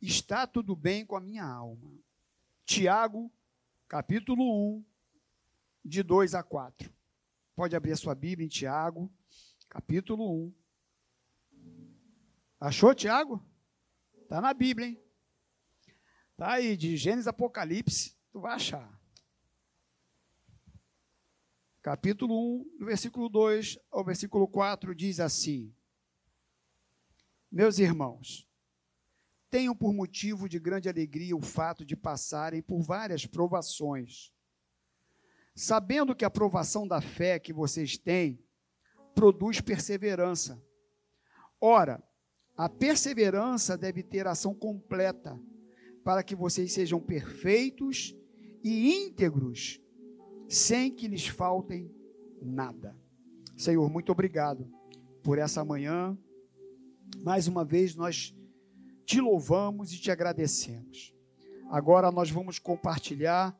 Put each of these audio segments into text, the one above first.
está tudo bem com a minha alma. Tiago, capítulo 1, de 2 a 4. Pode abrir a sua Bíblia em Tiago, capítulo 1. Achou, Tiago? Está na Bíblia, hein? Está aí, de Gênesis Apocalipse, tu vai achar. Capítulo 1, do versículo 2 ao versículo 4, diz assim: Meus irmãos, tenham por motivo de grande alegria o fato de passarem por várias provações, sabendo que a provação da fé que vocês têm produz perseverança. Ora, a perseverança deve ter ação completa, para que vocês sejam perfeitos e íntegros, sem que lhes faltem nada. Senhor, muito obrigado por essa manhã. Mais uma vez nós te louvamos e te agradecemos. Agora nós vamos compartilhar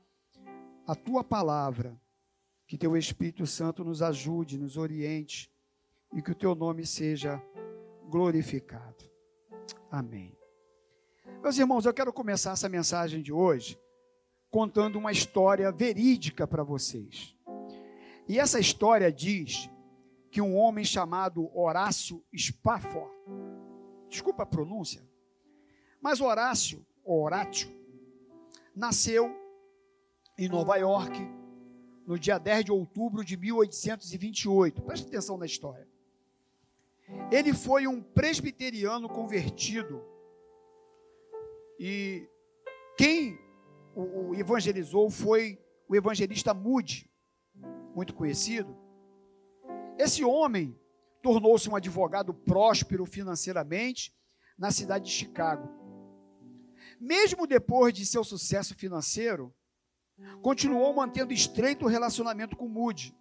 a tua palavra. Que teu Espírito Santo nos ajude, nos oriente e que o teu nome seja glorificado. Amém. Meus irmãos, eu quero começar essa mensagem de hoje contando uma história verídica para vocês. E essa história diz que um homem chamado Horácio Spafford, desculpa a pronúncia, mas Horácio, Horácio, nasceu em Nova York no dia 10 de outubro de 1828. Preste atenção na história. Ele foi um presbiteriano convertido e quem o, evangelizou foi o evangelista Moody, muito conhecido. Esse homem tornou-se um advogado próspero financeiramente na cidade de Chicago. Mesmo depois de seu sucesso financeiro, continuou mantendo estreito relacionamento com Moody,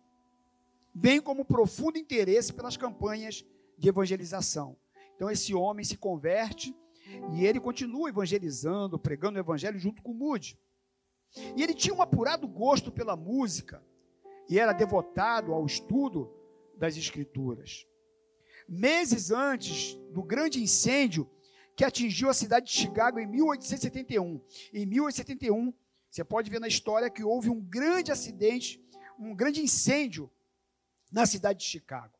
bem como profundo interesse pelas campanhas de evangelização. Então esse homem se converte e ele continua evangelizando, pregando o evangelho junto com Moody. E ele tinha um apurado gosto pela música e era devotado ao estudo das escrituras. Meses antes do grande incêndio que atingiu a cidade de Chicago em 1871. Em 1871, você pode ver na história que houve um grande acidente, um grande incêndio na cidade de Chicago.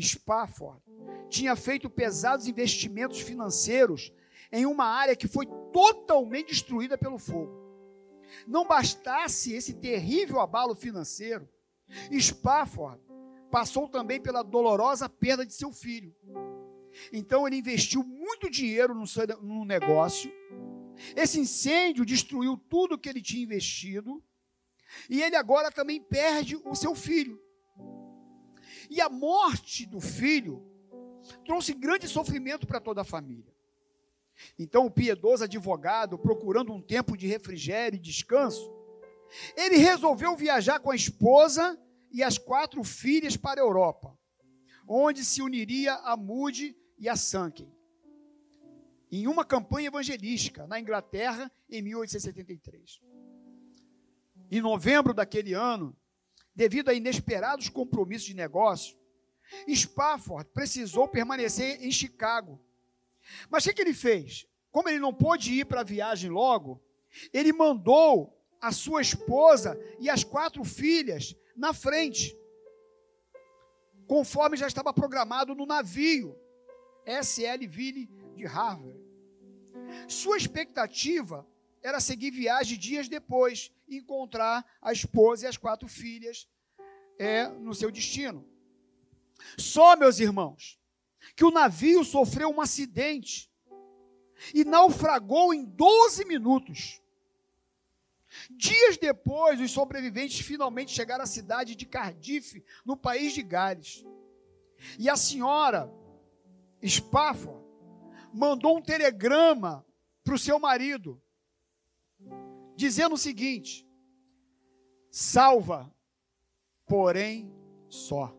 Spafford tinha feito pesados investimentos financeiros em uma área que foi totalmente destruída pelo fogo. Não bastasse esse terrível abalo financeiro, Spafford passou também pela dolorosa perda de seu filho. Então ele investiu muito dinheiro no negócio. Esse incêndio destruiu tudo que ele tinha investido. E ele agora também perde o seu filho. E a morte do filho trouxe grande sofrimento para toda a família. Então o piedoso advogado, procurando um tempo de refrigério e descanso, ele resolveu viajar com a esposa e as quatro filhas para a Europa, onde se uniria a Moody e a Sankey, em uma campanha evangelística na Inglaterra em 1873. Em novembro daquele ano, devido a inesperados compromissos de negócio, Spafford precisou permanecer em Chicago. Mas o que, que ele fez? Como ele não pôde ir para a viagem logo, ele mandou a sua esposa e as quatro filhas na frente, conforme já estava programado no navio SL Ville de Harvard. Sua expectativa era seguir viagem dias depois e encontrar a esposa e as quatro filhas é, no seu destino. Só, meus irmãos, que o navio sofreu um acidente e naufragou em 12 minutos. Dias depois, os sobreviventes finalmente chegaram à cidade de Cardiff, no país de Gales. E a senhora Spafford mandou um telegrama para o seu marido, dizendo o seguinte: salva, porém só.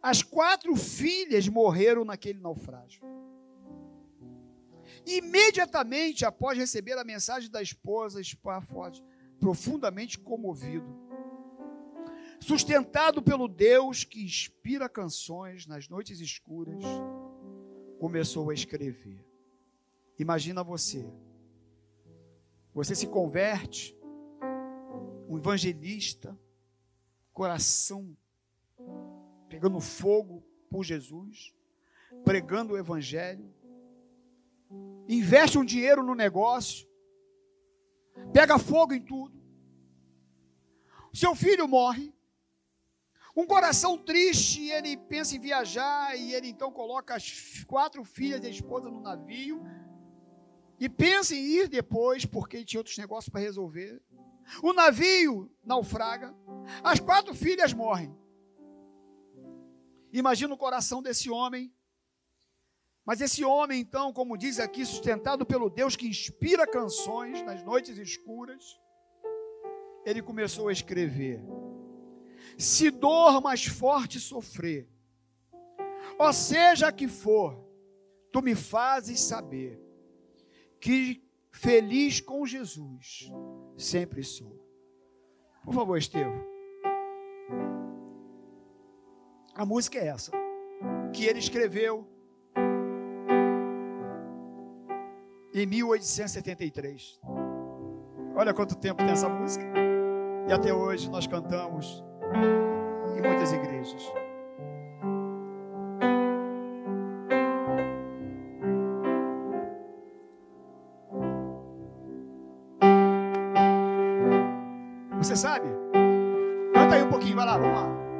As quatro filhas morreram naquele naufrágio. Imediatamente após receber a mensagem da esposa, Spafford, profundamente comovido, sustentado pelo Deus que inspira canções nas noites escuras, começou a escrever. Imagina você. Você se converte, um evangelista, coração pegando fogo por Jesus, pregando o evangelho, investe um dinheiro no negócio, pega fogo em tudo. Seu filho morre, um coração triste, ele pensa em viajar e ele então coloca as quatro filhas e a esposa no navio e pensa em ir depois porque tinha outros negócios para resolver. O navio naufraga, as quatro filhas morrem. Imagina o coração desse homem. Mas esse homem, então, como diz aqui, sustentado pelo Deus que inspira canções nas noites escuras, ele começou a escrever: Se dor mais forte sofrer, ou seja que for, tu me fazes saber que feliz com Jesus sempre sou. Por favor, Estevam. A música é essa, que ele escreveu em 1873. Olha quanto tempo tem essa música. E até hoje nós cantamos em muitas igrejas. Você sabe? Canta aí um pouquinho, vai lá, vamos lá.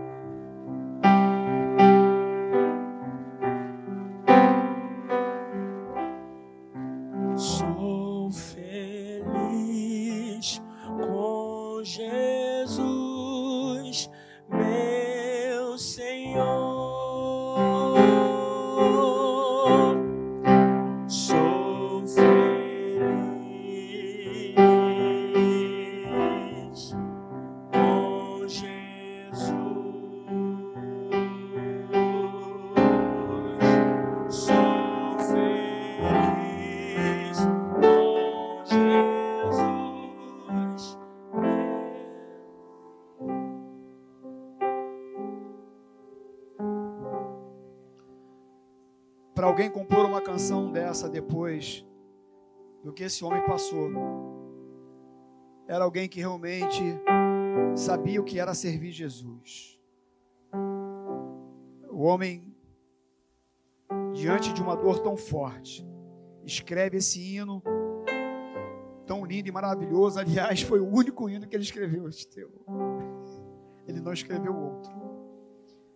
Alguém compor uma canção dessa depois do que esse homem passou. Era alguém que realmente sabia o que era servir Jesus. O homem, diante de uma dor tão forte, escreve esse hino tão lindo e maravilhoso. Aliás, foi o único hino que ele escreveu, Ele não escreveu outro.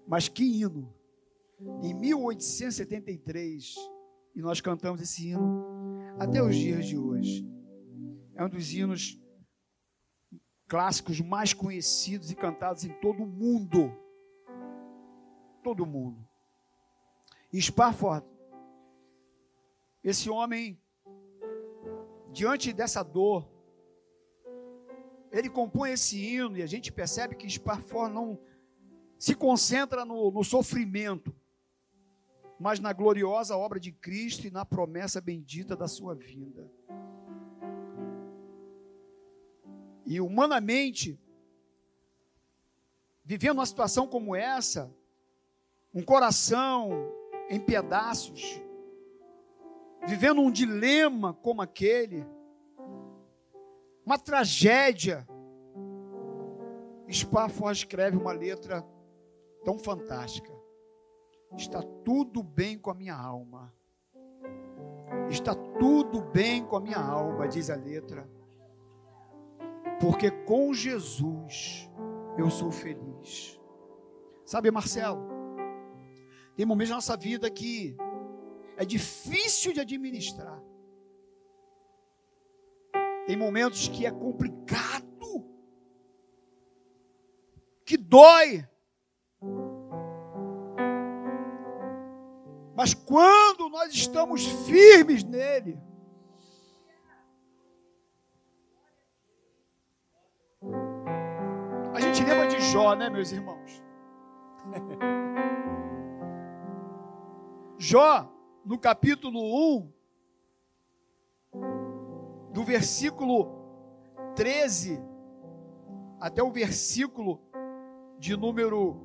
Mas que hino! Em 1873, e nós cantamos esse hino até os dias de hoje. É um dos hinos clássicos mais conhecidos e cantados em todo o mundo. Todo o mundo. E Sparford, esse homem, diante dessa dor, ele compõe esse hino e a gente percebe que Sparford não se concentra no, no sofrimento, mas na gloriosa obra de Cristo e na promessa bendita da sua vinda. E humanamente, vivendo uma situação como essa, um coração em pedaços, vivendo um dilema como aquele, uma tragédia, Sparford escreve uma letra tão fantástica. Está tudo bem com a minha alma. Está tudo bem com a minha alma, diz a letra. Porque com Jesus eu sou feliz. Sabe, Marcelo? Tem momentos na nossa vida que é difícil de administrar. Tem momentos que é complicado, que dói. Mas quando nós estamos firmes nele, a gente lembra de Jó, né, meus irmãos? Jó, no capítulo 1, do versículo 13 até o versículo de número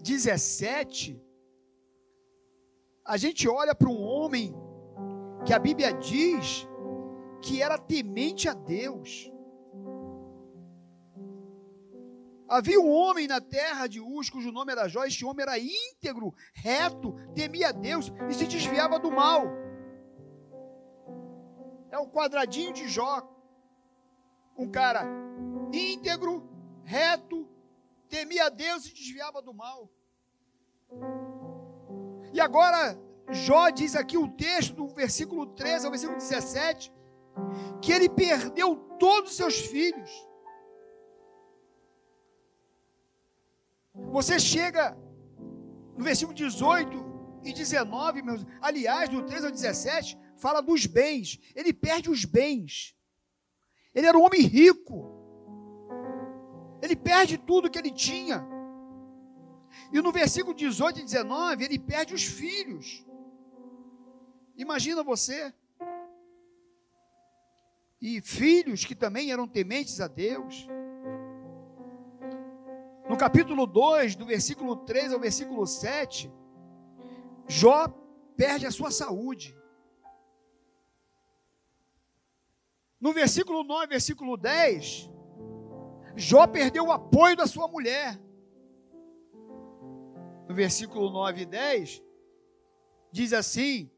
17, a gente olha para um homem que a Bíblia diz que era temente a Deus. Havia um homem na terra de Uz, cujo nome era Jó. Este homem era íntegro, reto, temia a Deus e se desviava do mal. É o quadradinho de Jó. Um cara íntegro, reto, temia a Deus e desviava do mal. E agora, Jó diz aqui o texto do versículo 13 ao versículo 17, que ele perdeu todos os seus filhos. Você chega no versículo 18 e 19, meus, aliás, do 13 ao 17, fala dos bens. Ele perde os bens. Ele era um homem rico. Ele perde tudo que ele tinha. E no versículo 18 e 19, ele perde os filhos. Imagina você. E filhos que também eram tementes a Deus. No capítulo 2, do versículo 3 ao versículo 7, Jó perde a sua saúde. No versículo 9, versículo 10, Jó perdeu o apoio da sua mulher. No versículo 9 e 10, diz assim: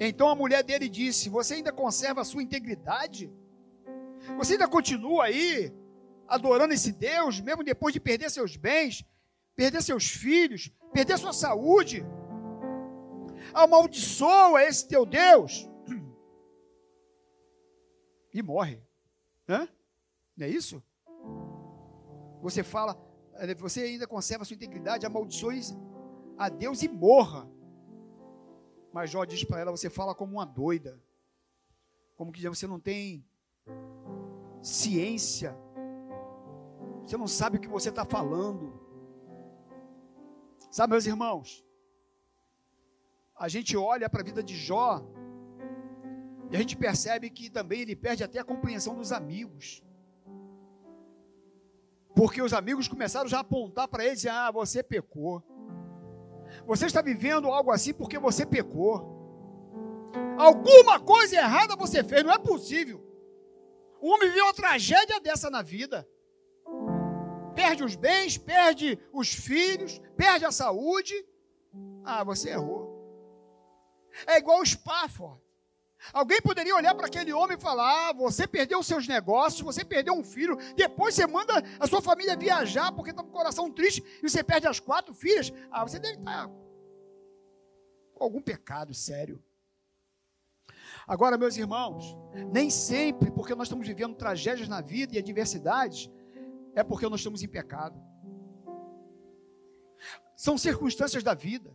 Então a mulher dele disse: Você ainda conserva a sua integridade? Você ainda continua aí adorando esse Deus, mesmo depois de perder seus bens, perder seus filhos, perder sua saúde. Amaldiçoa esse teu Deus e morre. Hã? Não é isso? Você fala, você ainda conserva sua integridade, amaldiçoe a Deus e morra. Mas Jó diz para ela: você fala como uma doida, como que você não tem ciência você não sabe o que você está falando. Sabe, meus irmãos? A gente olha para a vida de Jó e a gente percebe que também ele perde até a compreensão dos amigos. Porque os amigos começaram já a apontar para ele Ah, você pecou. Você está vivendo algo assim porque você pecou. Alguma coisa errada você fez, não é possível. O homem viveu uma tragédia dessa na vida perde os bens, perde os filhos, perde a saúde. Ah, você errou. É igual o Spafford. Alguém poderia olhar para aquele homem e falar: ah, você perdeu seus negócios, você perdeu um filho, depois você manda a sua família viajar porque está com o coração triste e você perde as quatro filhas. Ah, você deve estar com algum pecado sério. Agora, meus irmãos, nem sempre, porque nós estamos vivendo tragédias na vida e adversidades, é porque nós estamos em pecado. São circunstâncias da vida.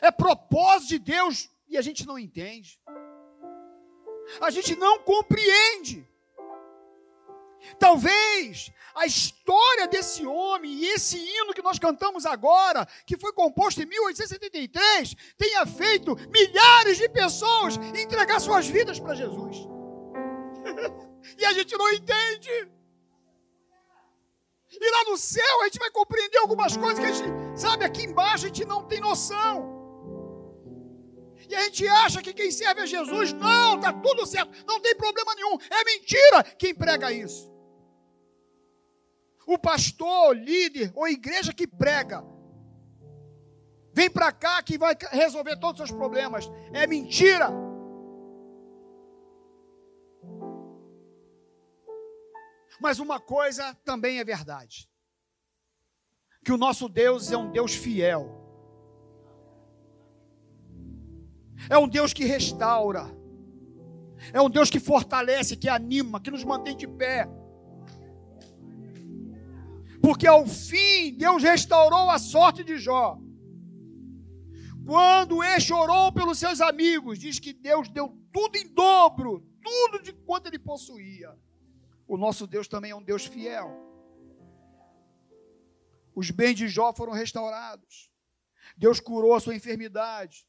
É propósito de Deus e a gente não entende. A gente não compreende. Talvez a história desse homem e esse hino que nós cantamos agora, que foi composto em 1873, tenha feito milhares de pessoas entregar suas vidas para Jesus. e a gente não entende. E lá no céu a gente vai compreender algumas coisas que a gente, sabe, aqui embaixo a gente não tem noção. E a gente acha que quem serve a Jesus, não, está tudo certo, não tem problema nenhum. É mentira quem prega isso. O pastor, líder ou igreja que prega, vem para cá que vai resolver todos os seus problemas. É mentira. Mas uma coisa também é verdade: que o nosso Deus é um Deus fiel, é um Deus que restaura, é um Deus que fortalece, que anima, que nos mantém de pé. Porque ao fim Deus restaurou a sorte de Jó. Quando ele chorou pelos seus amigos, diz que Deus deu tudo em dobro, tudo de quanto ele possuía. O nosso Deus também é um Deus fiel. Os bens de Jó foram restaurados. Deus curou a sua enfermidade.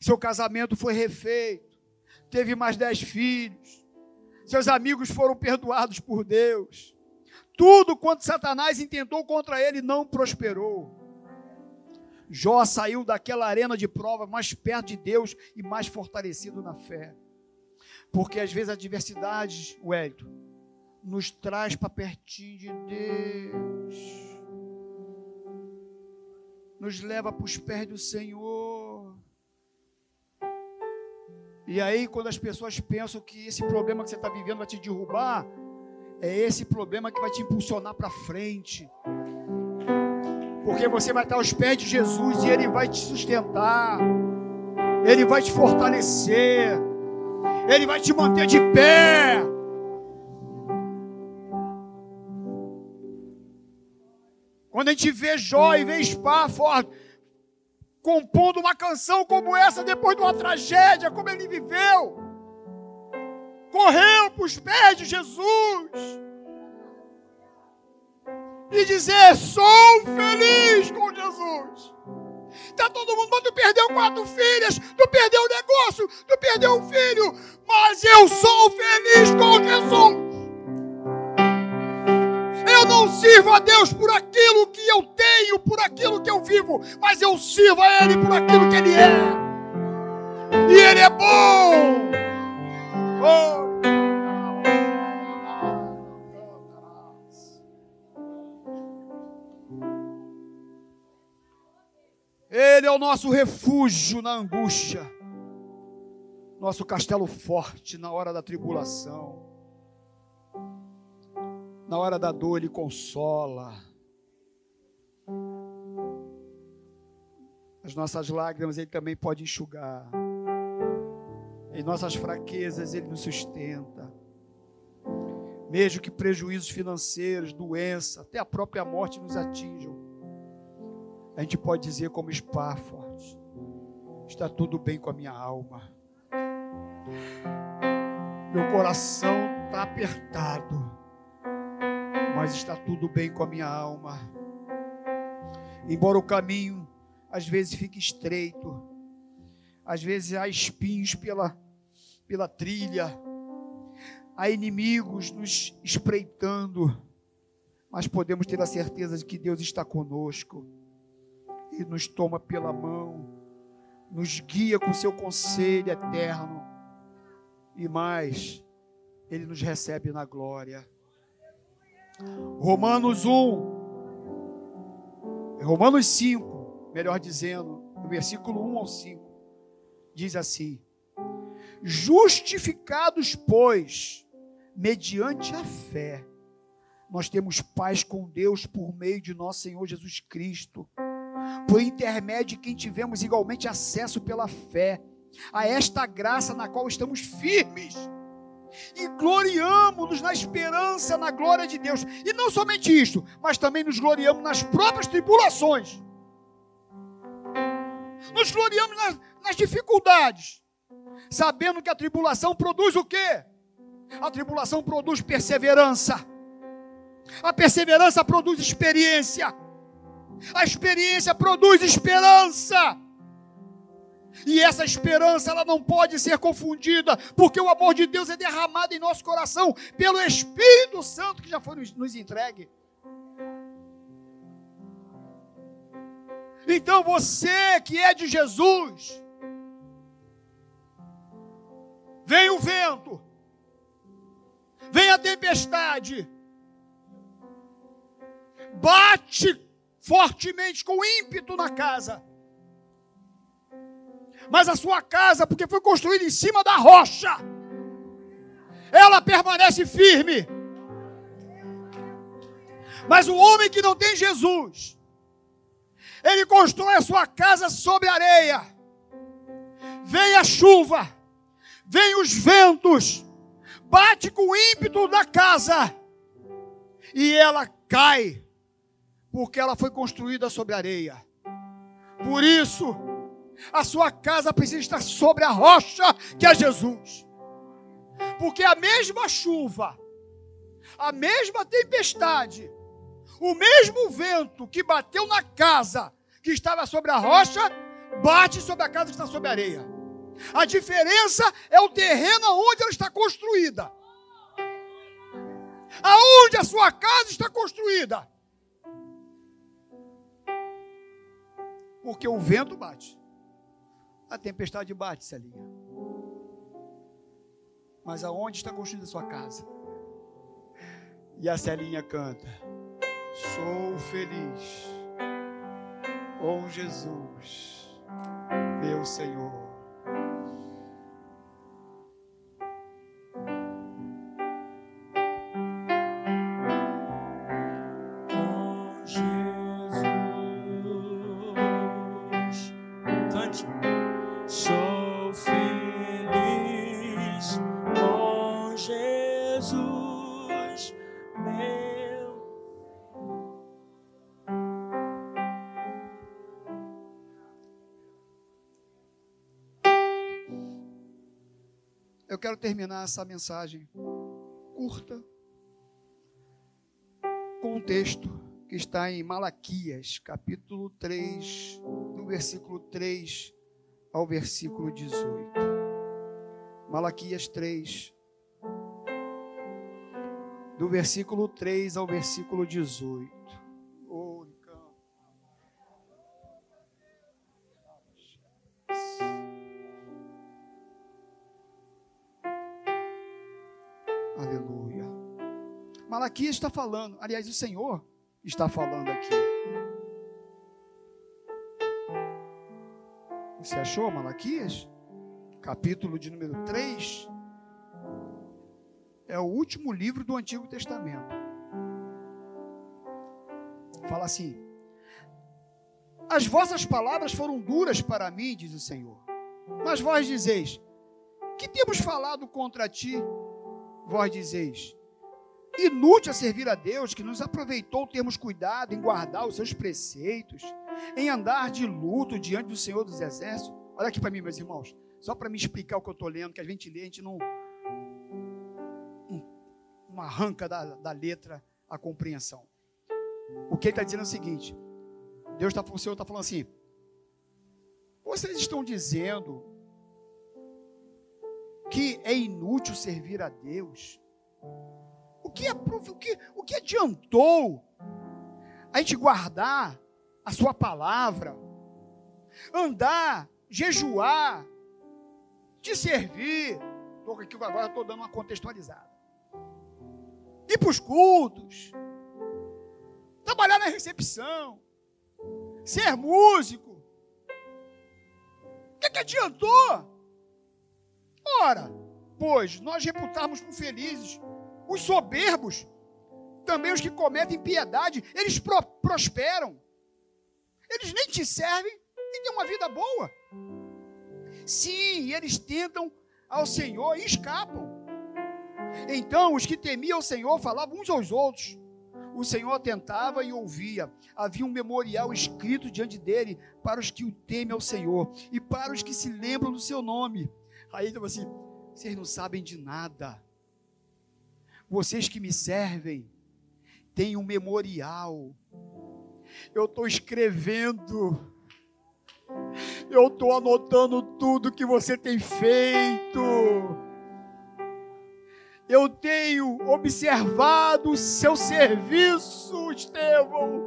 Seu casamento foi refeito. Teve mais dez filhos. Seus amigos foram perdoados por Deus. Tudo quanto Satanás intentou contra ele não prosperou. Jó saiu daquela arena de prova mais perto de Deus e mais fortalecido na fé. Porque às vezes a adversidade, Hélio, nos traz para pertinho de Deus. Nos leva para os pés do Senhor. E aí, quando as pessoas pensam que esse problema que você está vivendo vai te derrubar, é esse problema que vai te impulsionar para frente. Porque você vai estar aos pés de Jesus e Ele vai te sustentar, Ele vai te fortalecer, Ele vai te manter de pé. Quando a gente vê Jó e vê Spafford compondo uma canção como essa depois de uma tragédia, como ele viveu, correu para os pés de Jesus e dizer: Sou feliz com Jesus. Está todo mundo, tu perdeu quatro filhas, tu perdeu o negócio, tu perdeu um filho, mas eu sou feliz com Jesus. Não sirvo a Deus por aquilo que eu tenho, por aquilo que eu vivo, mas eu sirvo a Ele por aquilo que Ele é. E Ele é bom. Oh. Ele é o nosso refúgio na angústia, nosso castelo forte na hora da tribulação, na hora da dor, Ele consola. As nossas lágrimas Ele também pode enxugar, em nossas fraquezas Ele nos sustenta. Mesmo que prejuízos financeiros, doença, até a própria morte nos atinjam, a gente pode dizer como Spafford, está tudo bem com a minha alma. Meu coração está apertado, mas está tudo bem com a minha alma. Embora o caminho às vezes fique estreito, às vezes há espinhos pela, pela trilha, há inimigos nos espreitando, mas podemos ter a certeza de que Deus está conosco e nos toma pela mão, nos guia com seu conselho eterno e mais, ele nos recebe na glória. Romanos 1, Romanos 5, melhor dizendo, no versículo 1 ao 5, diz assim: Justificados, pois, mediante a fé, nós temos paz com Deus por meio de nosso Senhor Jesus Cristo. Por intermédio de quem tivemos igualmente acesso pela fé a esta graça na qual estamos firmes e gloriamos-nos na esperança, na glória de Deus. E não somente isto, mas também nos gloriamos nas próprias tribulações. Nos gloriamos nas, nas dificuldades, sabendo que a tribulação produz o quê? A tribulação produz perseverança. A perseverança produz experiência. A experiência produz esperança. E essa esperança ela não pode ser confundida, porque o amor de Deus é derramado em nosso coração pelo Espírito Santo que já foi nos, nos entregue. Então você que é de Jesus, vem o vento, vem a tempestade, bate fortemente, com ímpeto na casa. Mas a sua casa, porque foi construída em cima da rocha, ela permanece firme. Mas o homem que não tem Jesus, ele constrói a sua casa sobre areia. Vem a chuva, vem os ventos, bate com o ímpeto da casa e ela cai porque ela foi construída sobre areia. Por isso, a sua casa precisa estar sobre a rocha que é Jesus. Porque a mesma chuva, a mesma tempestade, o mesmo vento que bateu na casa que estava sobre a rocha, bate sobre a casa que está sobre a areia. A diferença é o terreno onde ela está construída. Aonde a sua casa está construída. Porque o vento bate. A tempestade bate, Celinha. Mas aonde está construída a sua casa? E a Celinha canta: Sou feliz com Jesus, meu Senhor. Eu quero terminar essa mensagem curta com um texto que está em Malaquias, capítulo 3, do versículo 3 ao versículo 18. Malaquias 3, do versículo 3 ao versículo 18. Malaquias está falando, aliás, o Senhor está falando aqui. Você achou Malaquias? Capítulo de número 3. É o último livro do Antigo Testamento. Fala assim: As vossas palavras foram duras para mim, diz o Senhor. Mas vós dizeis: Que temos falado contra ti? Vós dizeis: inútil a servir a Deus, que nos aproveitou termos cuidado em guardar os seus preceitos, em andar de luto diante do Senhor dos Exércitos. Olha aqui para mim, meus irmãos, só para me explicar o que eu estou lendo, que a gente lê, a gente não, arranca da, da letra a compreensão. O que ele está dizendo é o seguinte: Deus está, o Senhor está falando assim, vocês estão dizendo que é inútil servir a Deus o que, o que, o que adiantou a gente guardar a sua palavra, andar, jejuar, te servir? Estou aqui agora, estou dando uma contextualizada. Ir para os cultos, trabalhar na recepção, ser músico. O que, que adiantou? Ora, pois nós reputarmos por felizes os soberbos, também os que cometem piedade, eles pro prosperam. Eles nem te servem e têm uma vida boa. Sim, eles tentam ao Senhor e escapam. Então, os que temiam o Senhor falavam uns aos outros. O Senhor atentava e ouvia. Havia um memorial escrito diante dele para os que o temem ao Senhor e para os que se lembram do seu nome. Aí ele assim: vocês não sabem de nada. Vocês que me servem, têm um memorial. Eu estou escrevendo. Eu estou anotando tudo que você tem feito. Eu tenho observado o seu serviço, Estevão.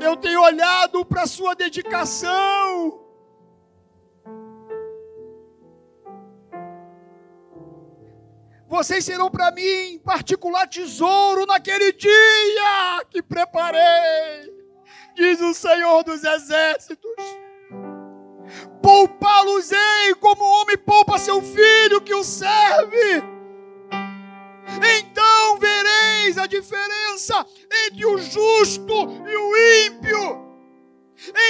Eu tenho olhado para a sua dedicação. Vocês serão para mim particular tesouro naquele dia que preparei, diz o Senhor dos Exércitos. Poupá-los-ei como o homem poupa seu filho que o serve. Então vereis a diferença entre o justo e o ímpio,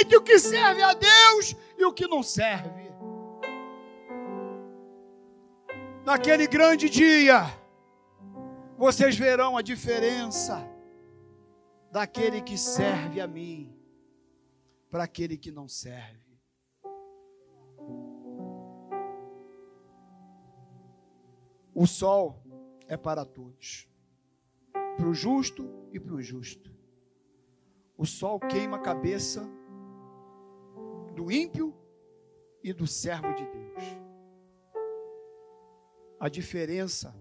entre o que serve a Deus e o que não serve. Naquele grande dia, vocês verão a diferença daquele que serve a mim para aquele que não serve. O sol é para todos, para o justo e para o injusto. O sol queima a cabeça do ímpio e do servo de Deus. A diferença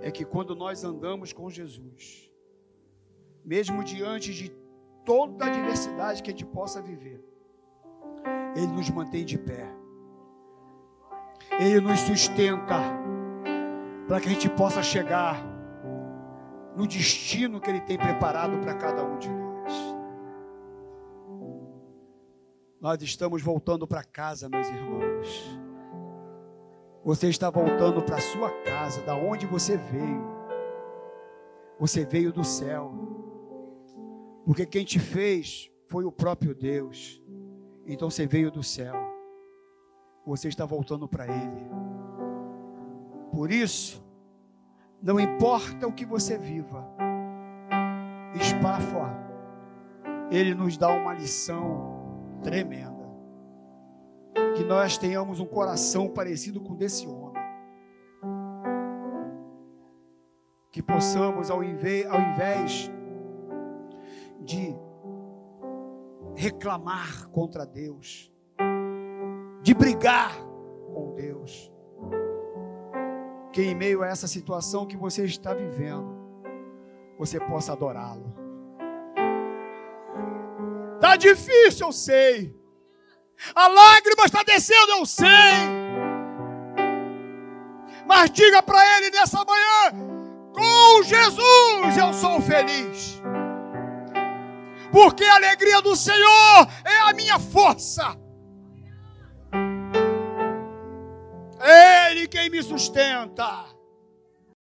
é que quando nós andamos com Jesus, mesmo diante de toda a adversidade que a gente possa viver, Ele nos mantém de pé. Ele nos sustenta para que a gente possa chegar no destino que Ele tem preparado para cada um de nós. Nós estamos voltando para casa, meus irmãos. Você está voltando para sua casa, da onde você veio. Você veio do céu. Porque quem te fez foi o próprio Deus. Então você veio do céu. Você está voltando para Ele. Por isso, não importa o que você viva, Espafa, Ele nos dá uma lição tremenda. Que nós tenhamos um coração parecido com desse homem. Que possamos, ao invés, ao invés de reclamar contra Deus, de brigar com Deus. Que em meio a essa situação que você está vivendo, você possa adorá-lo. Tá difícil, eu sei. A lágrima está descendo, eu sei. Mas diga para ele nessa manhã: com Jesus eu sou feliz porque a alegria do Senhor é a minha força. Ele quem me sustenta.